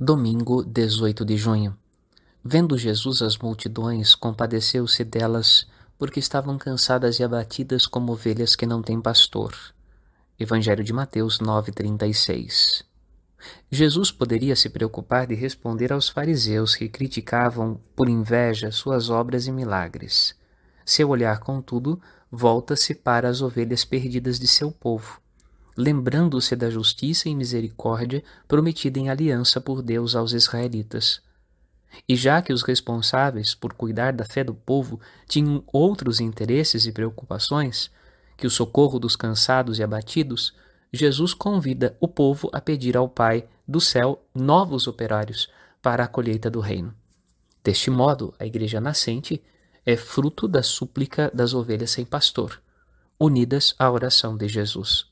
Domingo, 18 de junho. Vendo Jesus as multidões, compadeceu-se delas, porque estavam cansadas e abatidas como ovelhas que não têm pastor. Evangelho de Mateus 9:36. Jesus poderia se preocupar de responder aos fariseus que criticavam por inveja suas obras e milagres. Seu olhar, contudo, volta-se para as ovelhas perdidas de seu povo lembrando-se da justiça e misericórdia prometida em aliança por Deus aos israelitas. E já que os responsáveis por cuidar da fé do povo tinham outros interesses e preocupações, que o socorro dos cansados e abatidos, Jesus convida o povo a pedir ao Pai do céu novos operários para a colheita do reino. Deste modo, a igreja nascente é fruto da súplica das ovelhas sem pastor, unidas à oração de Jesus.